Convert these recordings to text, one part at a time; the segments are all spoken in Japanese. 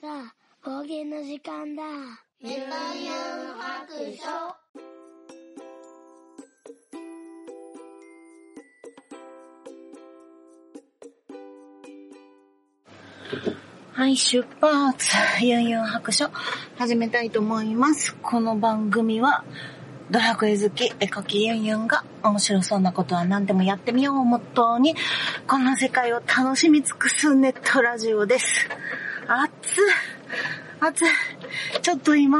さあ、方言の時間だ。メタユン白書。はい、出発。ユンユン白書。始めたいと思います。この番組は、ドラクエ好き、絵描きユンユンが面白そうなことは何でもやってみようをモットーに、この世界を楽しみ尽くすネットラジオです。暑暑い。ちょっと今、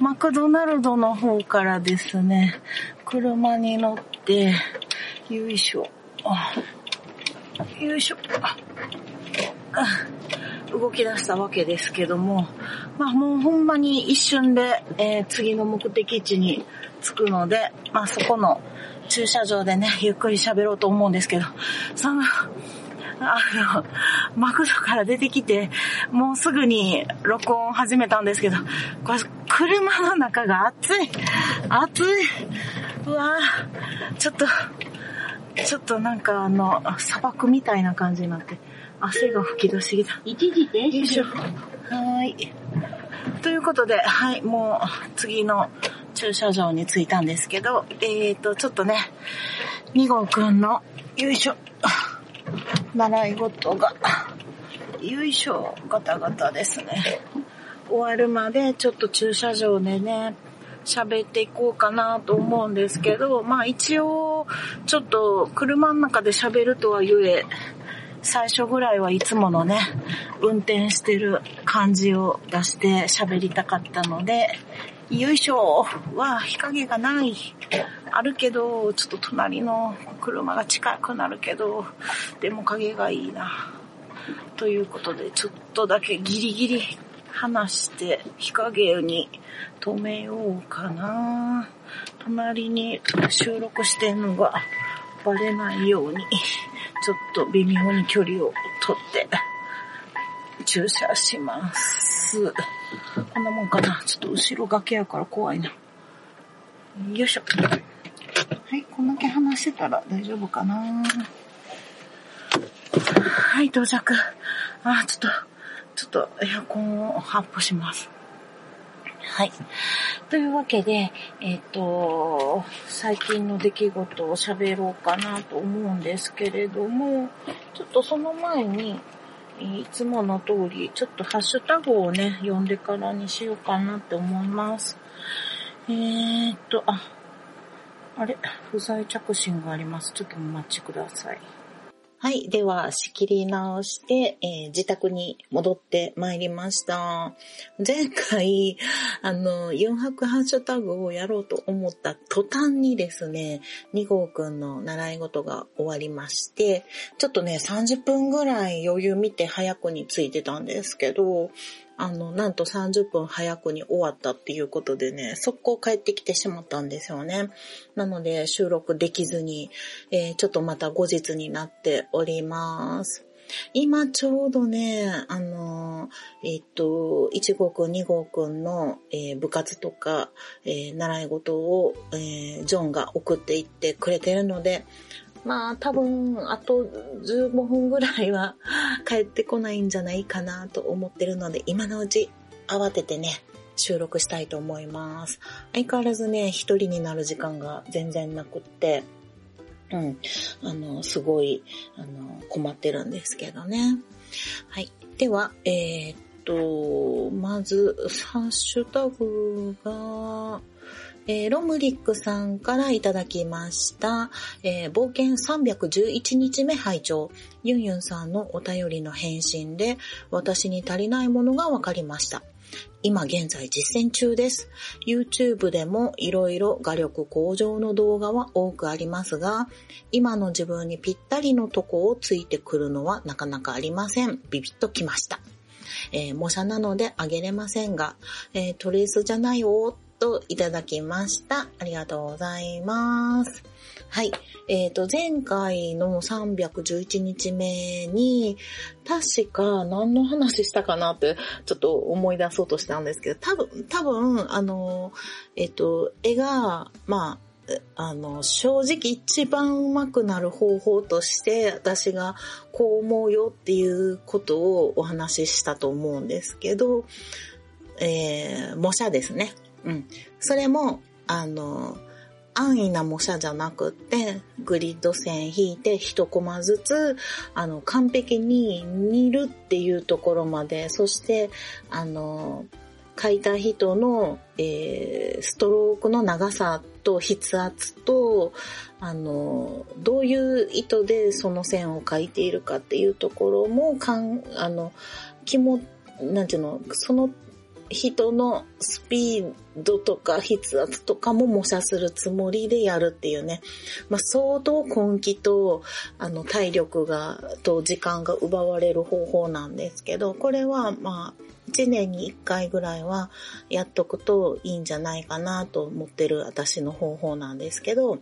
マクドナルドの方からですね、車に乗って、よいしょ。よいしょ。あ動き出したわけですけども、まあもうほんまに一瞬で、えー、次の目的地に着くので、まあそこの駐車場でね、ゆっくり喋ろうと思うんですけど、その、あの、マクドから出てきて、もうすぐに録音始めたんですけど、これ、車の中が暑い。暑い。うわぁ、ちょっと、ちょっとなんかあの、砂漠みたいな感じになって、汗が吹き出しぎた。一時停止。よいしょ。はい。ということで、はい、もう次の駐車場に着いたんですけど、えーと、ちょっとね、2号くんの、よいしょ。習い事が、よいしょ、ガタガタですね。終わるまでちょっと駐車場でね、喋っていこうかなと思うんですけど、まあ一応、ちょっと車の中で喋るとは言え、最初ぐらいはいつものね、運転してる感じを出して喋りたかったので、よいしょは日陰がない。あるけど、ちょっと隣の車が近くなるけど、でも影がいいな。ということで、ちょっとだけギリギリ離して日陰に止めようかな。隣に収録してんのがバレないように、ちょっと微妙に距離を取って駐車します。こんなもんかな。ちょっと後ろ崖やから怖いな。よいしょ。はい、こんだけ話してたら大丈夫かな。はい、到着。あ、ちょっと、ちょっとエアコンを発布します。はい。というわけで、えっ、ー、と、最近の出来事を喋ろうかなと思うんですけれども、ちょっとその前に、いつもの通り、ちょっとハッシュタグをね、読んでからにしようかなって思います。えーっと、あ、あれ、不在着信があります。ちょっとお待ちください。はい。では、仕切り直して、えー、自宅に戻ってまいりました。前回、あの、4泊ハッシュタグをやろうと思った途端にですね、2号くんの習い事が終わりまして、ちょっとね、30分ぐらい余裕見て早くについてたんですけど、あの、なんと30分早くに終わったっていうことでね、速攻帰ってきてしまったんですよね。なので収録できずに、えー、ちょっとまた後日になっております。今ちょうどね、あの、えっと、1号くん、2号くんの、えー、部活とか、えー、習い事を、えー、ジョンが送っていってくれてるので、まあ多分あと15分ぐらいは帰ってこないんじゃないかなと思ってるので今のうち慌ててね収録したいと思います。相変わらずね一人になる時間が全然なくってうん、あの、すごい、あの、困ってるんですけどね。はい。では、えー、っと、まず、ハッシュタグが、えー、ロムリックさんからいただきました。えー、冒険311日目拝聴ユンユンさんのお便りの返信で、私に足りないものが分かりました。今現在実践中です。YouTube でも色々画力向上の動画は多くありますが、今の自分にぴったりのとこをついてくるのはなかなかありません。ビビッときました。えー、模写なのであげれませんが、えー、トレースじゃないよといただきました。ありがとうございます。はい。えっ、ー、と、前回の311日目に、確か何の話したかなって、ちょっと思い出そうとしたんですけど、多分、多分、あの、えっ、ー、と、絵が、まあ、あの、正直一番うまくなる方法として、私がこう思うよっていうことをお話ししたと思うんですけど、えー、模写ですね。うん。それも、あの、安易な模写じゃなくって、グリッド線引いて一コマずつ、あの、完璧に煮るっていうところまで、そして、あの、書いた人の、えー、ストロークの長さと筆圧と、あの、どういう意図でその線を書いているかっていうところも、かん、あの、気も、なんていうの、その人のスピードとか筆圧とかも模写するつもりでやるっていうね。まあ、相当根気と、あの、体力が、と時間が奪われる方法なんですけど、これは、まあ、1年に1回ぐらいはやっとくといいんじゃないかなと思ってる私の方法なんですけど、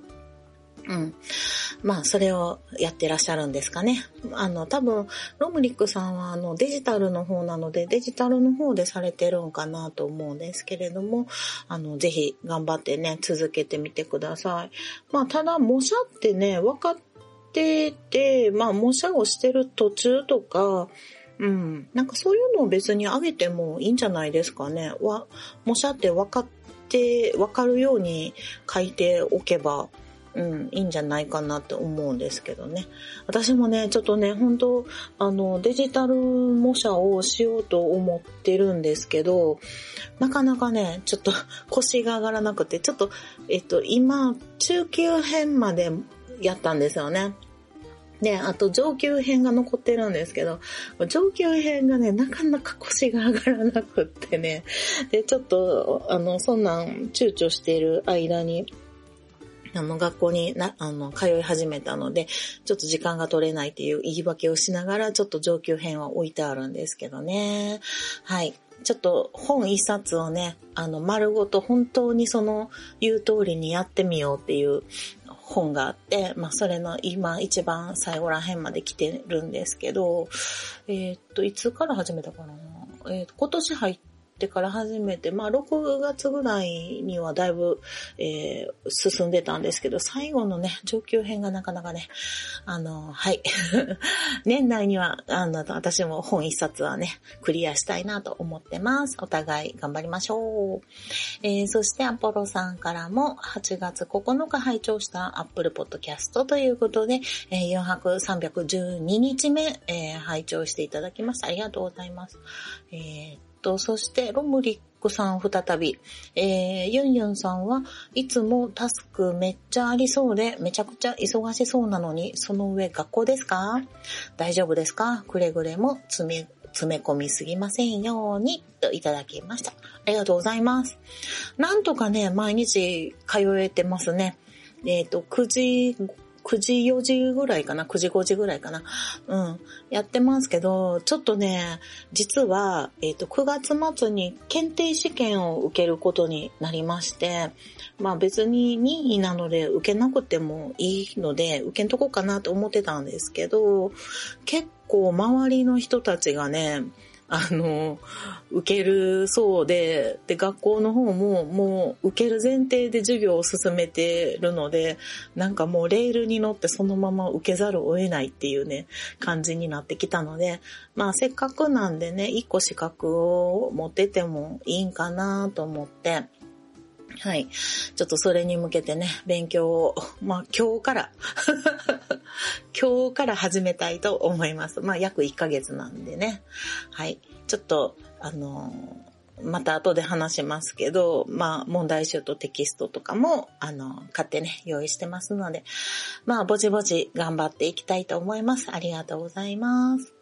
うん。まあ、それをやってらっしゃるんですかね。あの、多分、ロムリックさんは、あの、デジタルの方なので、デジタルの方でされてるんかなと思うんですけれども、あの、ぜひ頑張ってね、続けてみてください。まあ、ただ、模写ってね、分かってて、まあ、模写をしてる途中とか、うん。なんかそういうのを別にあげてもいいんじゃないですかね。わ、模写って分かって、分かるように書いておけば、うん、いいんじゃないかなって思うんですけどね。私もね、ちょっとね、本当あの、デジタル模写をしようと思ってるんですけど、なかなかね、ちょっと腰が上がらなくて、ちょっと、えっと、今、中級編までやったんですよね。で、あと上級編が残ってるんですけど、上級編がね、なかなか腰が上がらなくってね、で、ちょっと、あの、そんなん躊躇している間に、あの、学校にな、あの、通い始めたので、ちょっと時間が取れないっていう言い訳をしながら、ちょっと上級編は置いてあるんですけどね。はい。ちょっと本一冊をね、あの、丸ごと本当にその言う通りにやってみようっていう本があって、まあ、それの今一番最後ら辺まで来てるんですけど、えー、っと、いつから始めたかな？えー、今年入ってってから始めて、まあ6月ぐらいにはだいぶ、えー、進んでたんですけど、最後のね、上級編がなかなかね、あの、はい。年内には、あの、私も本一冊はね、クリアしたいなと思ってます。お互い頑張りましょう。えー、そしてアポロさんからも8月9日拝聴したアップルポッドキャストということで、えー、4泊312日目、えー、拝聴していただきました。ありがとうございます。えーと、そしてロムリックさん再び、えー、ユンユンさんはいつもタスクめっちゃありそうでめちゃくちゃ忙しそうなのに、その上学校ですか？大丈夫ですか？くれぐれも詰め、詰め込みすぎませんように、といただきました。ありがとうございます。なんとかね、毎日通えてますね。えっ、ー、と、9時9時4時ぐらいかな ?9 時5時ぐらいかな？うん。やってますけど、ちょっとね、実は、えっ、ー、と、9月末に検定試験を受けることになりまして、まあ別に任意なので受けなくてもいいので、受けんとこかなと思ってたんですけど、結構周りの人たちがね、あの、受けるそうで、で、学校の方ももう受ける前提で授業を進めてるので、なんかもうレールに乗ってそのまま受けざるを得ないっていうね、感じになってきたので、まあせっかくなんでね、一個資格を持っててもいいんかなと思って、はい。ちょっとそれに向けてね、勉強を、まあ今日から 今日から始めたいと思います。まあ約1ヶ月なんでね。はい。ちょっと、あのまた後で話しますけど、まあ、問題集とテキストとかも、あの、買ってね、用意してますので、まあ、ぼちぼち頑張っていきたいと思います。ありがとうございます。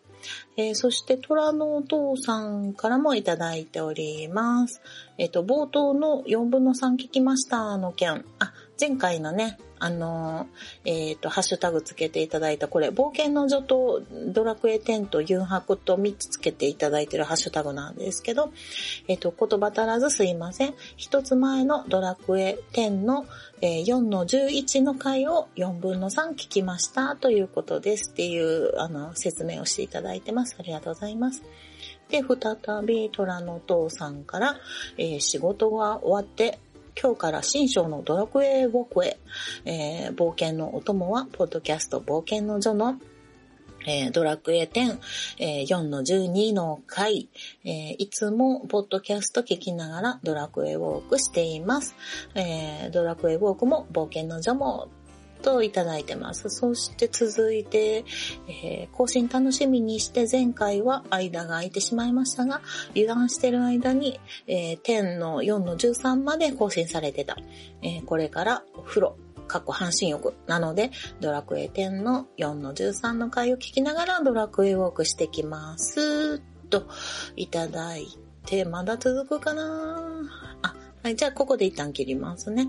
えー、そして、虎のお父さんからもいただいております。えっ、ー、と、冒頭の4分の3聞きましたの件。あ、前回のね、あの、えっ、ー、と、ハッシュタグつけていただいた、これ、冒険の女とドラクエ10と誘白と3つつけていただいてるハッシュタグなんですけど、えっ、ー、と、言葉足らずすいません。一つ前のドラクエ10の、えー、4の11の回を4分の3聞きましたということですっていう、あの、説明をしていただいてます。ありがとうございます。で、再び虎の父さんから、えー、仕事が終わって今日から新章のドラクエウォークへ、えー、冒険のお供は、ポッドキャスト冒険の女のえー、ドラクエ10、えー、4の12の回、えー、いつもポッドキャスト聞きながらドラクエウォークしています。えドラクエウォークも冒険の女もといただいてます。そして続いて、えー、更新楽しみにして前回は間が空いてしまいましたが、油断してる間に、えー、10の4の13まで更新されてた。えー、これからお風呂、過去半身浴なので、ドラクエ10の4の13の回を聞きながらドラクエウォークしてきます。と、いただいて、まだ続くかなあ、はい、じゃあここで一旦切りますね。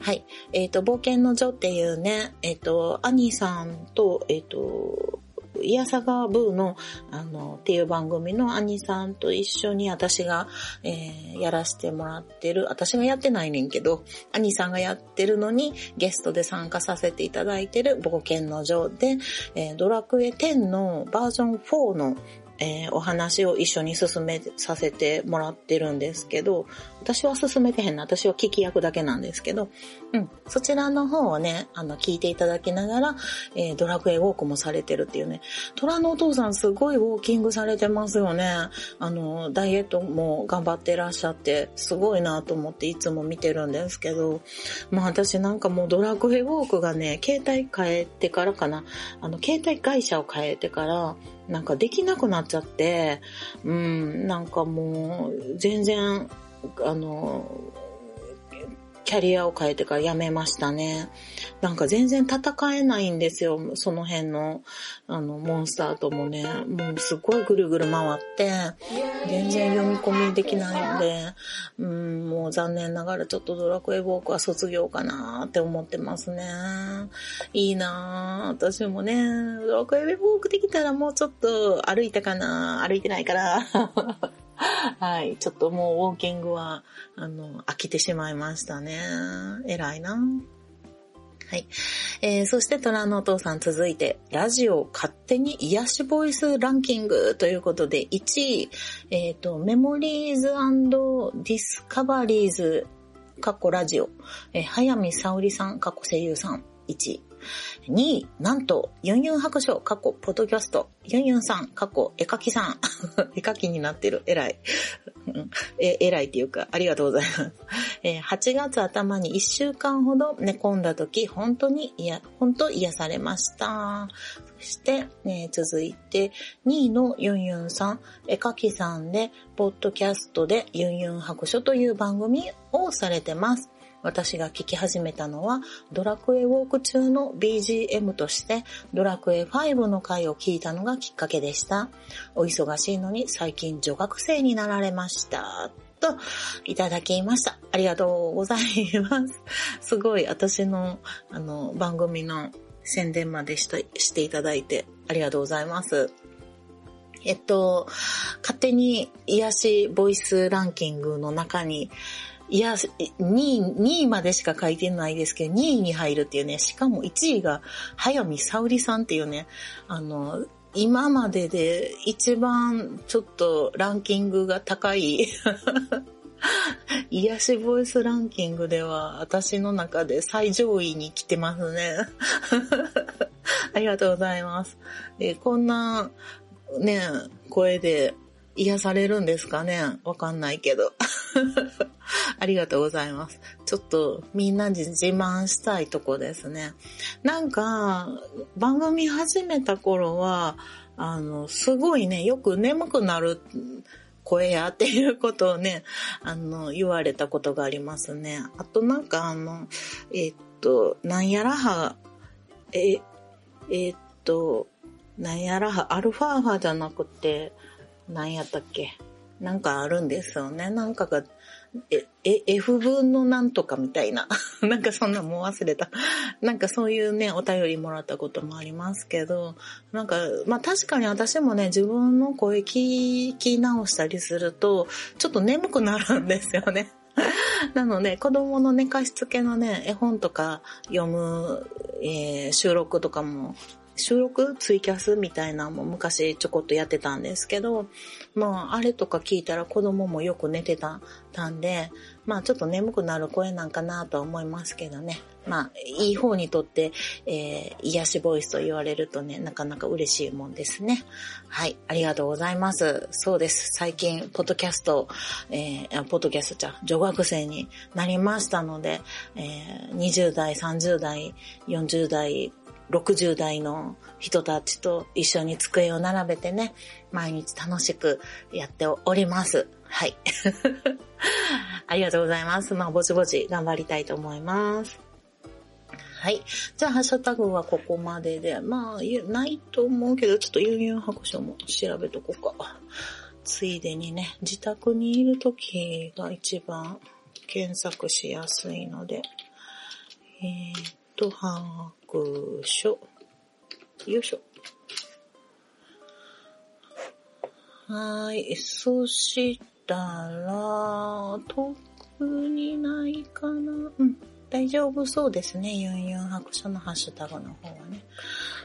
はい。えっ、ー、と、冒険の女っていうね、えっ、ー、と、アニーさんと、えっ、ー、と、イヤサガブーの、あの、っていう番組のアニさんと一緒に私が、えー、やらせてもらってる、私がやってないねんけど、アニさんがやってるのにゲストで参加させていただいてる冒険の女で、えー、ドラクエ10のバージョン4のえー、お話を一緒に進めさせてもらってるんですけど、私は進めてへんな。私は聞き役だけなんですけど、うん。そちらの方をね、あの、聞いていただきながら、えー、ドラクエウォークもされてるっていうね。虎のお父さんすごいウォーキングされてますよね。あの、ダイエットも頑張ってらっしゃって、すごいなと思っていつも見てるんですけど、まあ私なんかもうドラクエウォークがね、携帯変えてからかな。あの、携帯会社を変えてから、なんかできなくなっちゃって、うん、なんかもう、全然、あの、キャリアを変えてから辞めましたね。なんか全然戦えないんですよ。その辺の、あの、モンスターともね。もうすごいぐるぐる回って、全然読み込みできないので、うん、もう残念ながらちょっとドラクエウォークは卒業かなって思ってますね。いいな私もね、ドラクエウォークできたらもうちょっと歩いたかな歩いてないから。はい。ちょっともうウォーキングは、あの、飽きてしまいましたね。偉いな。はい。えー、そして虎のお父さん続いて、ラジオ勝手に癒しボイスランキングということで、1位、えっ、ー、と、メモリーズディスカバリーズ、カッコラジオ、えー、早見沙織さん、カッコ声優さん、1位。2位、なんと、ユンユン白書、過去、ポッドキャスト、ユンユンさん、過去、絵描きさん。絵描きになってる。偉い。偉いっていうか、ありがとうございます。えー、8月頭に1週間ほど寝込んだ時、本当に、いや、本当癒されました。そして、ね、続いて、2位のユンユンさん、絵描きさんで、ポッドキャストでユンユン白書という番組をされてます。私が聞き始めたのは、ドラクエウォーク中の BGM として、ドラクエ5の回を聞いたのがきっかけでした。お忙しいのに最近女学生になられました。と、いただきました。ありがとうございます。すごい、私の、あの、番組の宣伝までしたしていただいて、ありがとうございます。えっと、勝手に癒しボイスランキングの中に、いや、2位、2位までしか書いてないですけど、2位に入るっていうね、しかも1位が、早見沙織さんっていうね、あの、今までで一番ちょっとランキングが高い 癒しボイスランキングでは私の中で最上位に来てますね。ありがとうございます。こんなね、声で癒されるんですかね？わかんないけど。ありがとうございます。ちょっとみんなに自慢したいとこですね。なんか、番組始めた頃は、あの、すごいね、よく眠くなる声やっていうことをね、あの、言われたことがありますね。あとなんかあの、えっと、なんやらは、え、えっと、なんやらは、アルファーファじゃなくて、なんやったっけ？なんかあるんですよね。なんかがえ、え、F 分のなんとかみたいな。なんかそんなもう忘れた。なんかそういうね、お便りもらったこともありますけど、なんか、まあ確かに私もね、自分の声聞き直したりすると、ちょっと眠くなるんですよね。なので、子供の寝かしつけのね、絵本とか読む、えー、収録とかも収録ツイキャスみたいなのも昔ちょこっとやってたんですけど、まあ、あれとか聞いたら子供もよく寝てた、たんで、まあ、ちょっと眠くなる声なんかなとは思いますけどね。まあ、いい方にとって、えー、癒しボイスと言われるとね、なかなか嬉しいもんですね。はい、ありがとうございます。そうです。最近、ポッドキャスト、えー、ポッドキャストじゃ、女学生になりましたので、えー、20代、30代、40代、60代の人たちと一緒に机を並べてね、毎日楽しくやっております。はい。ありがとうございます。まあ、ぼちぼち頑張りたいと思います。はい。じゃあ、ハッシュタグはここまでで。まあ、ないと思うけど、ちょっとユンユン白書も調べとこうか。ついでにね、自宅にいるときが一番検索しやすいので、えー、っと、白書。よいしょ。はい。そしたら、特にないかな。うん。大丈夫そうですね。ユンユン白書のハッシュタグの方はね。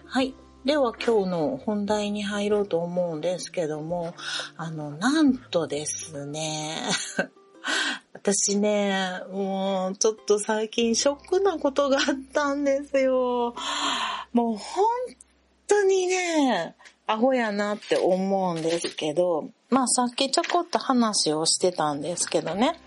はい。では今日の本題に入ろうと思うんですけども、あの、なんとですね、私ね、もうちょっと最近ショックなことがあったんですよ。もう本当にね、アホやなって思うんですけど、まあさっきちょこっと話をしてたんですけどね。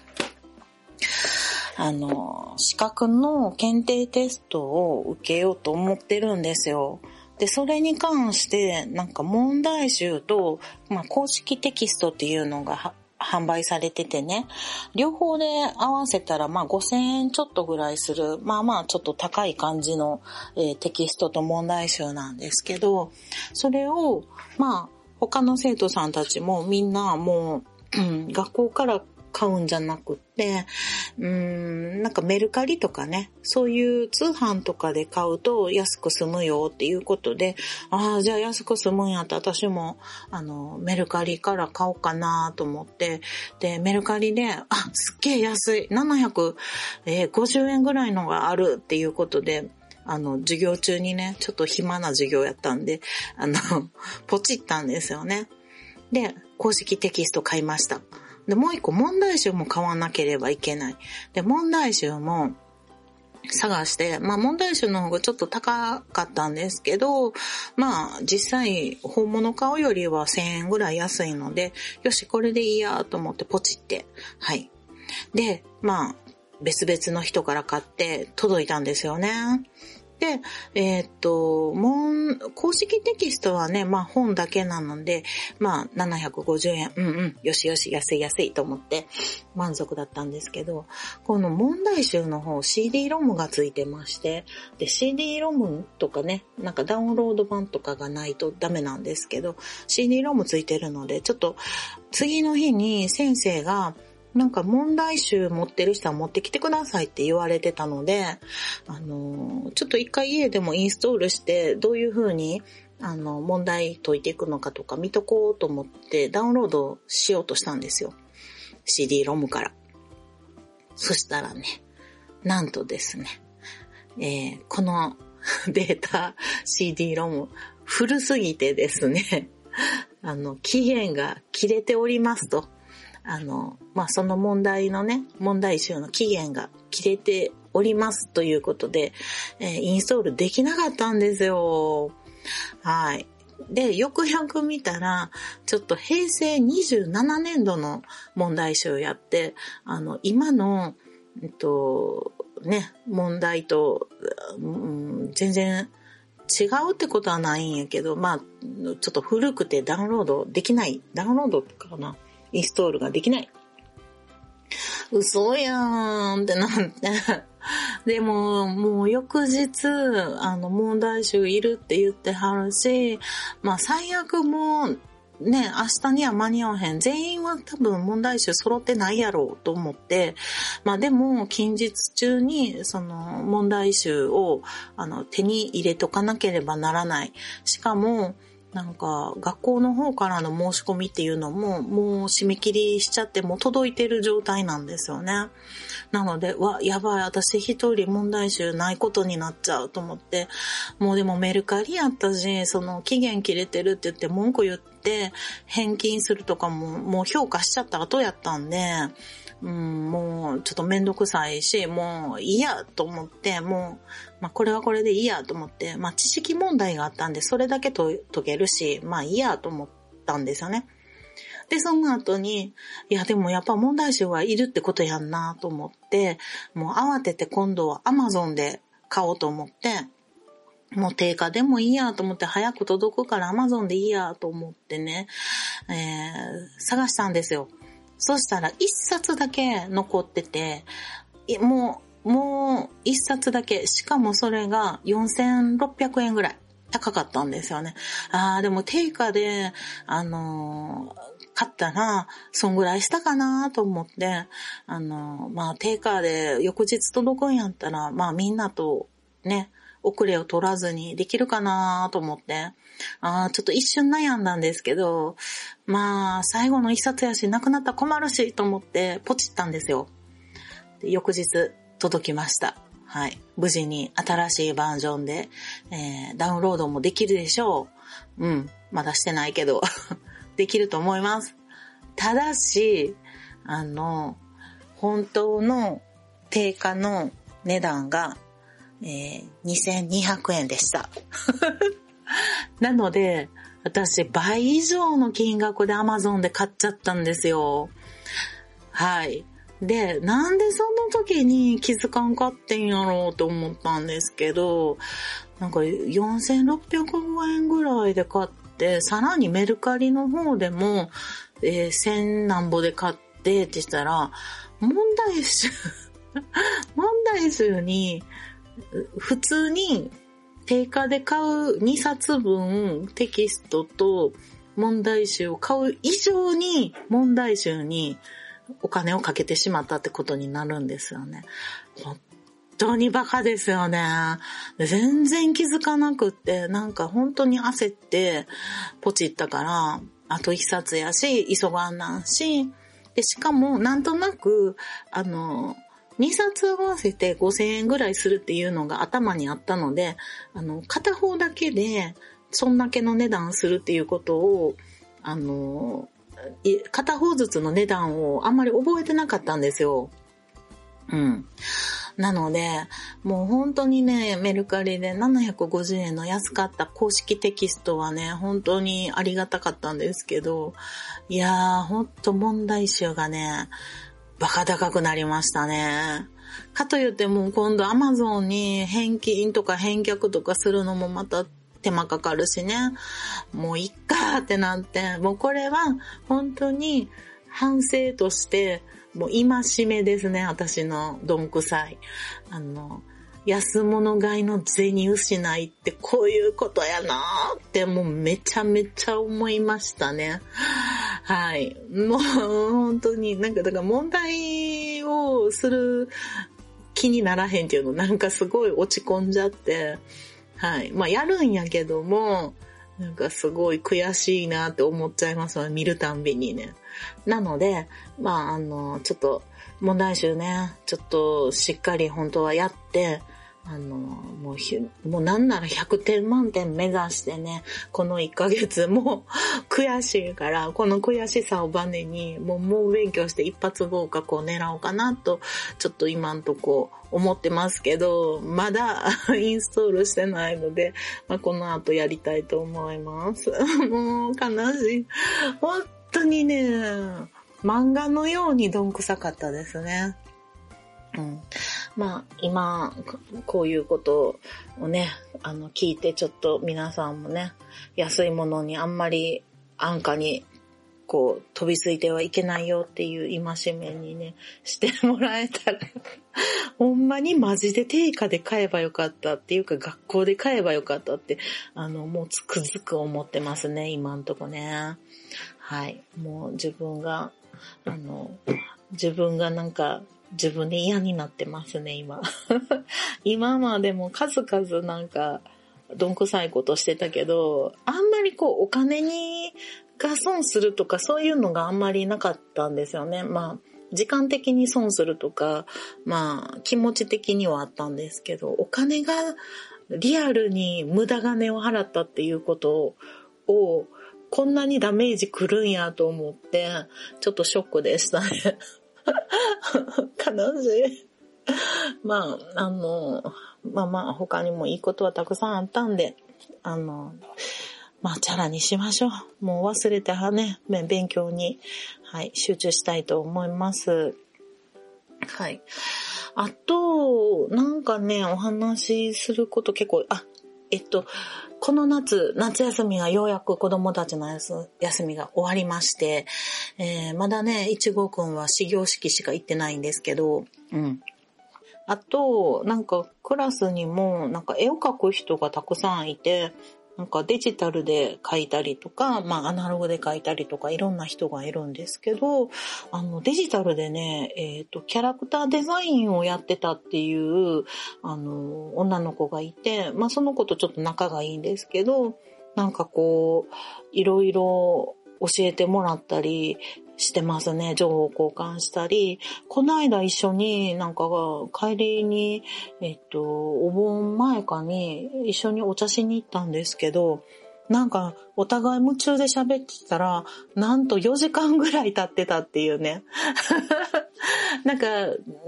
あの、資格の検定テストを受けようと思ってるんですよ。で、それに関して、なんか問題集と、まあ、公式テキストっていうのが販売されててね、両方で合わせたらまあ5000円ちょっとぐらいする、まあまあちょっと高い感じの、えー、テキストと問題集なんですけど、それをまあ他の生徒さんたちもみんなもう、うん、学校から買うんじゃなくって、うん、なんかメルカリとかね、そういう通販とかで買うと安く済むよっていうことで、ああ、じゃあ安く済むんやったら私も、あの、メルカリから買おうかなと思って、で、メルカリで、あ、すっげえ安い、750円ぐらいのがあるっていうことで、あの、授業中にね、ちょっと暇な授業やったんで、あの、ポチったんですよね。で、公式テキスト買いました。で、もう一個問題集も買わなければいけない。で、問題集も探して、まあ問題集の方がちょっと高かったんですけど、まあ実際本物買うよりは1000円ぐらい安いので、よし、これでいいやと思ってポチって、はい。で、まあ別々の人から買って届いたんですよね。で、えー、っと、も、公式テキストはね、まあ本だけなので、まあ750円、うんうん、よしよし、安い安いと思って満足だったんですけど、この問題集の方 CD ロムがついてまして、で CD ロムとかね、なんかダウンロード版とかがないとダメなんですけど、CD ロムついてるので、ちょっと次の日に先生が、なんか問題集持ってる人は持ってきてくださいって言われてたので、あの、ちょっと一回家でもインストールして、どういう風に、あの、問題解いていくのかとか見とこうと思ってダウンロードしようとしたんですよ。CD ロムから。そしたらね、なんとですね、えー、この データ CD ロム古すぎてですね、あの、期限が切れておりますと。あの、まあ、その問題のね、問題集の期限が切れておりますということで、えー、インストールできなかったんですよ。はい。で、よくよく見たら、ちょっと平成27年度の問題集をやって、あの、今の、えっと、ね、問題と、うん、全然違うってことはないんやけど、まあ、ちょっと古くてダウンロードできない。ダウンロードかな？インストールができない。嘘やーんってなって。でも、もう翌日、あの、問題集いるって言ってはるし、まあ最悪もう、ね、明日には間に合わへん。全員は多分問題集揃ってないやろうと思って、まあでも近日中にその問題集をあの手に入れとかなければならない。しかも、なんか、学校の方からの申し込みっていうのも、もう締め切りしちゃって、もう届いてる状態なんですよね。なので、わ、やばい、私一人問題集ないことになっちゃうと思って、もうでもメルカリやったし、その期限切れてるって言って文句言って、返金するとかも、もう評価しちゃった後やったんで、うん、もうちょっとめんどくさいし、もういいやと思って、もう、まあこれはこれでいいやと思って、まあ知識問題があったんで、それだけ解けるし、まあいいやと思ったんですよね。で、その後に、いやでもやっぱ問題集はいるってことやんなと思って、もう慌てて今度は Amazon で買おうと思って、もう定価でもいいやと思って早く届くから Amazon でいいやと思ってね、えー、探したんですよ。そしたら一冊だけ残ってて、もう、もう一冊だけ。しかもそれが4600円ぐらい。高かったんですよね。ああ、でも定価で、あのー、買ったら、そんぐらいしたかなと思って、あのー、まあ定価で翌日届くんやったら、まあみんなとね、遅れを取らずにできるかなと思って、あちょっと一瞬悩んだんですけど、まあ、最後の一冊やし、なくなったら困るし、と思って、ポチったんですよ。で翌日、届きました。はい。無事に新しいバージョンで、えー、ダウンロードもできるでしょう。うん。まだしてないけど、できると思います。ただし、あの、本当の定価の値段がえー、2200円でした。なので、私倍以上の金額で Amazon で買っちゃったんですよ。はい。で、なんでその時に気づかんかってんやろうと思ったんですけど、なんか4605円ぐらいで買って、さらにメルカリの方でも、えー、1000何ぼで買ってってしたら、問題集 問題集に普通に定価で買う2冊分テキストと問題集を買う以上に問題集にお金をかけてしまったってことになるんですよね。本当にバカですよね。全然気づかなくって、なんか本当に焦ってポチったから、あと一冊やし、急がんなんし、で、しかもなんとなく、あの、2冊合わせて5000円ぐらいするっていうのが頭にあったので、あの、片方だけで、そんだけの値段するっていうことを、あの、片方ずつの値段をあんまり覚えてなかったんですよ。うん。なので、もう本当にね、メルカリで750円の安かった公式テキストはね、本当にありがたかったんですけど、いやー、ほんと問題集がね、バカ高くなりましたね。かといってもう今度アマゾンに返金とか返却とかするのもまた手間かかるしね。もういっかってなって、もうこれは本当に反省として、もう今しめですね、私のどんくさい。あの、安物買いの銭失いってこういうことやなーってもうめちゃめちゃ思いましたね。はい。もう本当になんかだから問題をする気にならへんっていうのなんかすごい落ち込んじゃって、はい。まあやるんやけども、なんかすごい悔しいなって思っちゃいますわ見るたんびにね。なので、まああの、ちょっと問題集ね、ちょっとしっかり本当はやって、あの、もうひ、もうなんなら100点満点目指してね、この1ヶ月も悔しいから、この悔しさをバネに、もう猛勉強して一発合格を狙おうかなと、ちょっと今んとこ思ってますけど、まだ インストールしてないので、まあ、この後やりたいと思います。もう悲しい。本当にね、漫画のようにどんくさかったですね。うん。まあ、今、こういうことをね、あの、聞いて、ちょっと皆さんもね、安いものにあんまり安価に、こう、飛びついてはいけないよっていう戒めにね、してもらえたらほんまにマジで定価で買えばよかったっていうか、学校で買えばよかったって、あの、もうつくづく思ってますね、今んとこね。はい。もう自分が、あの、自分がなんか、自分で嫌になってますね、今。今までも数々なんか、どんくさいことしてたけど、あんまりこうお金にが損するとかそういうのがあんまりなかったんですよね。まあ、時間的に損するとか、まあ、気持ち的にはあったんですけど、お金がリアルに無駄金を払ったっていうことを、こんなにダメージ来るんやと思って、ちょっとショックでしたね。悲しい。まあ、あの、まあまあ、他にもいいことはたくさんあったんで、あの、まあ、チャラにしましょう。もう忘れてはね、勉強に、はい、集中したいと思います。はい。あと、なんかね、お話しすること結構、あ、えっと、この夏、夏休みがようやく子供たちの休みが終わりまして、えー、まだね、いちごくんは始業式しか行ってないんですけど、うん。あと、なんかクラスにもなんか絵を描く人がたくさんいて、なんかデジタルで書いたりとか、まあアナログで書いたりとかいろんな人がいるんですけど、あのデジタルでね、えっ、ー、と、キャラクターデザインをやってたっていう、あの、女の子がいて、まあその子とちょっと仲がいいんですけど、なんかこう、いろいろ教えてもらったりしてますね。情報交換したり。この間一緒になんか帰りに、えっと、お盆前かに一緒にお茶しに行ったんですけど、なんかお互い夢中で喋ってたら、なんと4時間ぐらい経ってたっていうね。なんか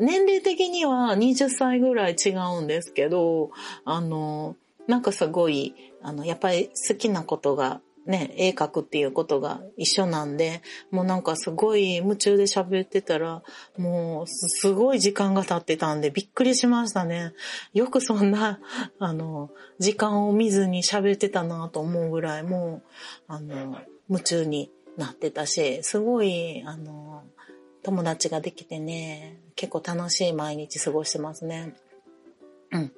年齢的には20歳ぐらい違うんですけど、あの、なんかすごい、あの、やっぱり好きなことがね、絵描くっていうことが一緒なんで、もうなんかすごい夢中で喋ってたら、もうすごい時間が経ってたんでびっくりしましたね。よくそんな、あの、時間を見ずに喋ってたなと思うぐらい、もう、あの、夢中になってたし、すごい、あの、友達ができてね、結構楽しい毎日過ごしてますね。うん。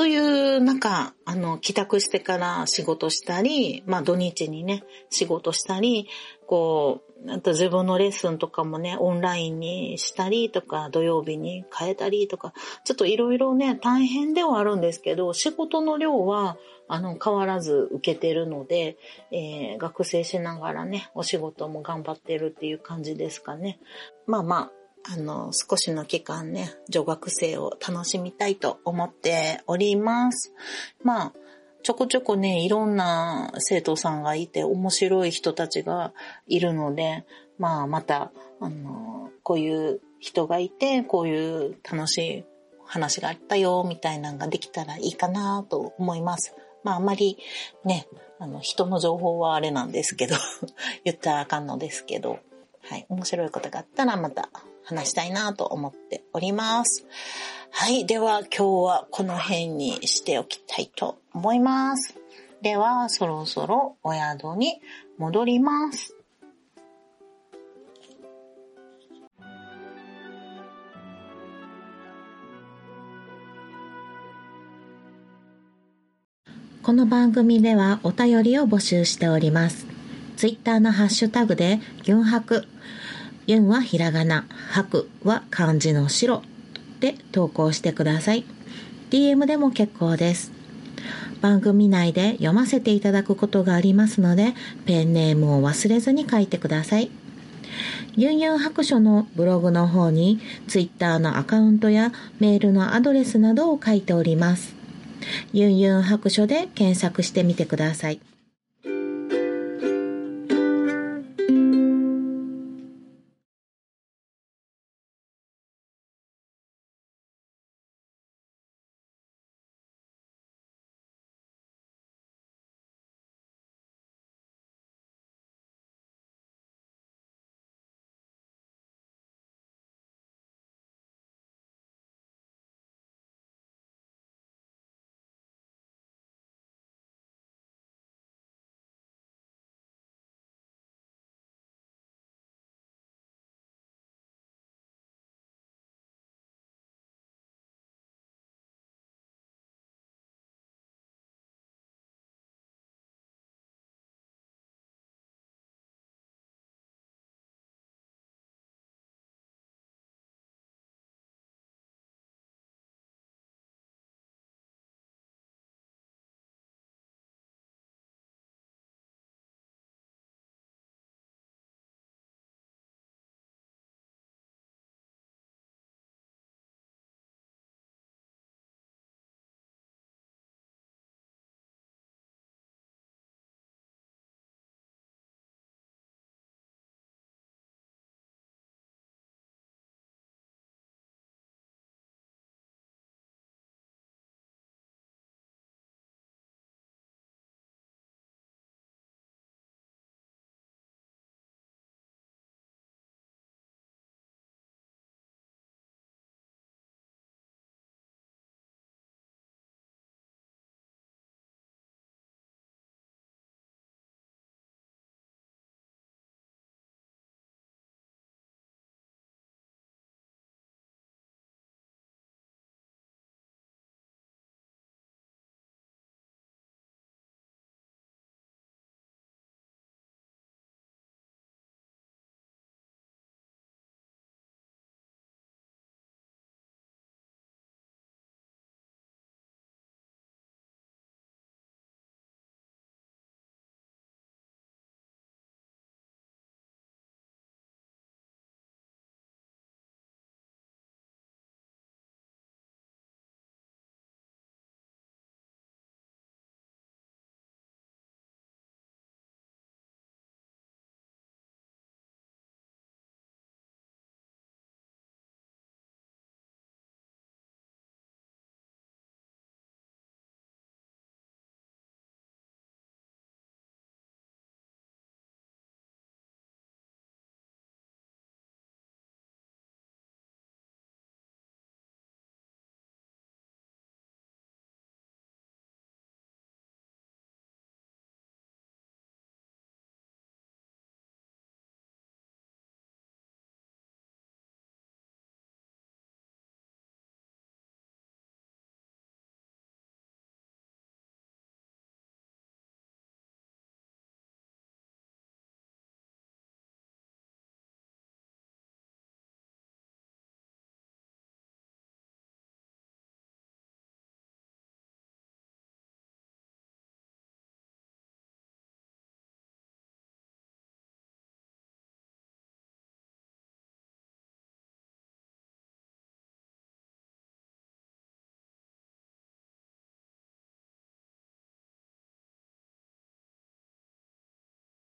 という中、あの、帰宅してから仕事したり、まあ土日にね、仕事したり、こう、あと自分のレッスンとかもね、オンラインにしたりとか、土曜日に変えたりとか、ちょっといろいろね、大変ではあるんですけど、仕事の量は、あの、変わらず受けてるので、えー、学生しながらね、お仕事も頑張ってるっていう感じですかね。まあまあ、あの、少しの期間ね、女学生を楽しみたいと思っております。まあ、ちょこちょこね、いろんな生徒さんがいて面白い人たちがいるので、まあまた、あの、こういう人がいて、こういう楽しい話があったよ、みたいなのができたらいいかなと思います。まああまりね、あの、人の情報はあれなんですけど 言ったらあかんのですけど、はい、面白いことがあったらまた話したいなと思っております。はい。では今日はこの辺にしておきたいと思います。ではそろそろお宿に戻ります。この番組ではお便りを募集しております。ツイッターのハッシュタグで、ギュンハク、ユンはひらがな、白は漢字の白で投稿してください。DM でも結構です。番組内で読ませていただくことがありますので、ペンネームを忘れずに書いてください。ユンユン白書のブログの方に Twitter のアカウントやメールのアドレスなどを書いております。ユンユン白書で検索してみてください。